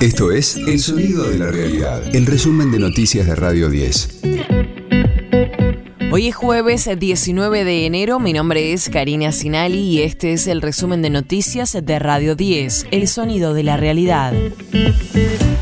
Esto es El Sonido de la Realidad, el resumen de noticias de Radio 10. Hoy es jueves 19 de enero, mi nombre es Karina Sinali y este es el resumen de noticias de Radio 10, El Sonido de la Realidad.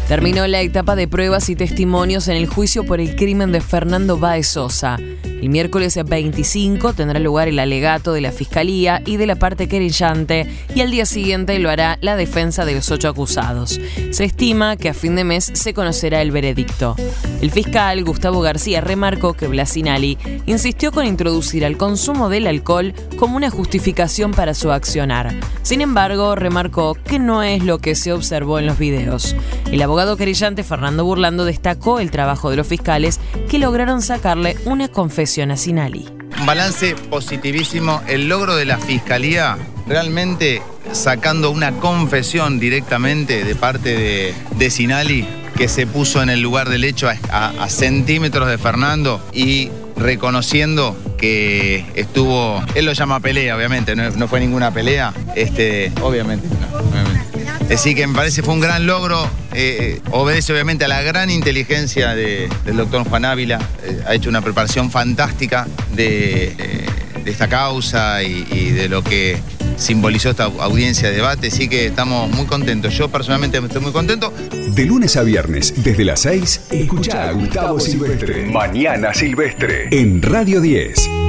Terminó la etapa de pruebas y testimonios en el juicio por el crimen de Fernando Baez Sosa. El miércoles 25 tendrá lugar el alegato de la Fiscalía y de la parte querellante y al día siguiente lo hará la defensa de los ocho acusados. Se estima que a fin de mes se conocerá el veredicto. El fiscal Gustavo García remarcó que Blasinali insistió con introducir al consumo del alcohol como una justificación para su accionar. Sin embargo, remarcó que no es lo que se observó en los videos. El abogado querellante Fernando Burlando destacó el trabajo de los fiscales que lograron sacarle una confesión un balance positivísimo, el logro de la Fiscalía realmente sacando una confesión directamente de parte de, Sinali que se puso en el lugar del hecho a, centímetros de Fernando y reconociendo que estuvo, él lo llama pelea, obviamente, no, fue ninguna pelea, este, obviamente, Así que me parece fue un gran logro, eh, obedece obviamente a la gran inteligencia del doctor Juan Ávila, eh, ha hecho una preparación fantástica de, eh, esta causa y, de lo que simbolizó esta audiencia de debate, así que estamos muy contentos. Yo personalmente estoy muy contento. De lunes a viernes, desde las 6, escucha a Gustavo Silvestre. Mañana Silvestre. En Radio 10.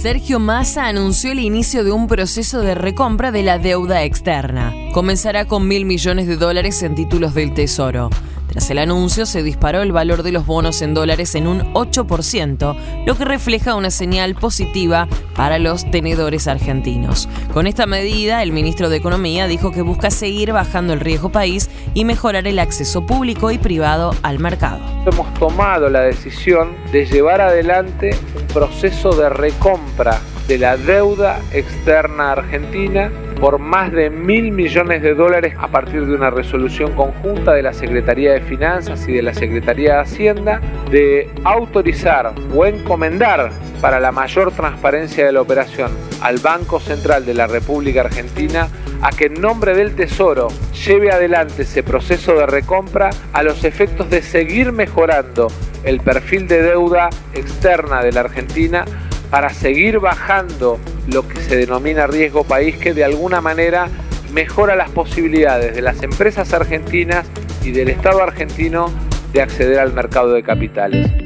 Sergio Massa anunció el inicio de un proceso de recompra de la deuda externa. Comenzará con mil millones de dólares en títulos del Tesoro. Tras el anuncio se disparó el valor de los bonos en dólares en un 8%, lo que refleja una señal positiva para los tenedores argentinos. Con esta medida, el ministro de Economía dijo que busca seguir bajando el riesgo país y mejorar el acceso público y privado al mercado. Hemos tomado la decisión de llevar adelante un proceso de recompra de la deuda externa argentina por más de mil millones de dólares a partir de una resolución conjunta de la Secretaría de Finanzas y de la Secretaría de Hacienda de autorizar o encomendar para la mayor transparencia de la operación al Banco Central de la República Argentina a que en nombre del Tesoro lleve adelante ese proceso de recompra a los efectos de seguir mejorando el perfil de deuda externa de la Argentina para seguir bajando lo que se denomina riesgo país, que de alguna manera mejora las posibilidades de las empresas argentinas y del Estado argentino de acceder al mercado de capitales.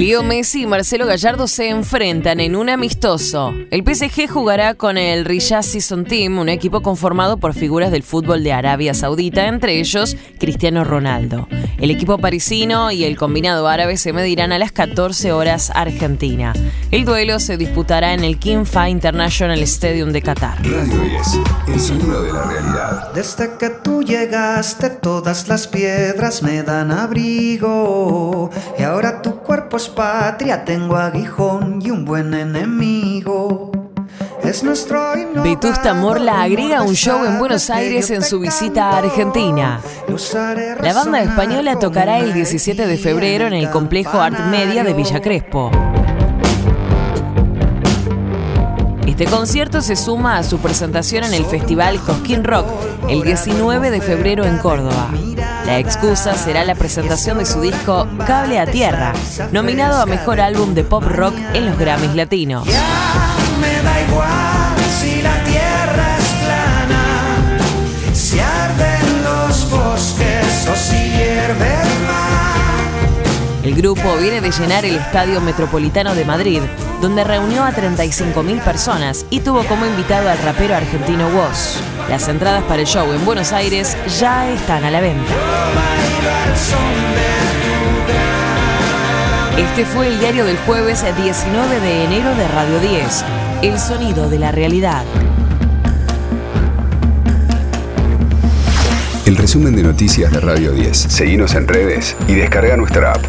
Leo Messi y Marcelo Gallardo se enfrentan en un amistoso. El PSG jugará con el Riyadh Season Team, un equipo conformado por figuras del fútbol de Arabia Saudita, entre ellos Cristiano Ronaldo. El equipo parisino y el combinado árabe se medirán a las 14 horas Argentina. El duelo se disputará en el King Fahd International Stadium de Qatar. Radio 10, el sonido de la realidad. Desde que tú llegaste, todas las piedras me dan abrigo. Ahora tu cuerpo es patria, tengo aguijón y un buen enemigo. Es nuestro Vetusta Morla agrega un show en Buenos Aires en su visita a Argentina. La banda española tocará el 17 de febrero en el complejo Art Media de Villa Crespo. Este concierto se suma a su presentación en el festival Cosquín Rock el 19 de febrero en Córdoba. La excusa será la presentación de su disco Cable a Tierra, nominado a Mejor Álbum de Pop Rock en los Grammys Latinos. El grupo viene de llenar el Estadio Metropolitano de Madrid, donde reunió a 35.000 personas y tuvo como invitado al rapero argentino Woz. Las entradas para el show en Buenos Aires ya están a la venta. Este fue el diario del jueves 19 de enero de Radio 10, El sonido de la realidad. El resumen de noticias de Radio 10. Seguimos en redes y descarga nuestra app.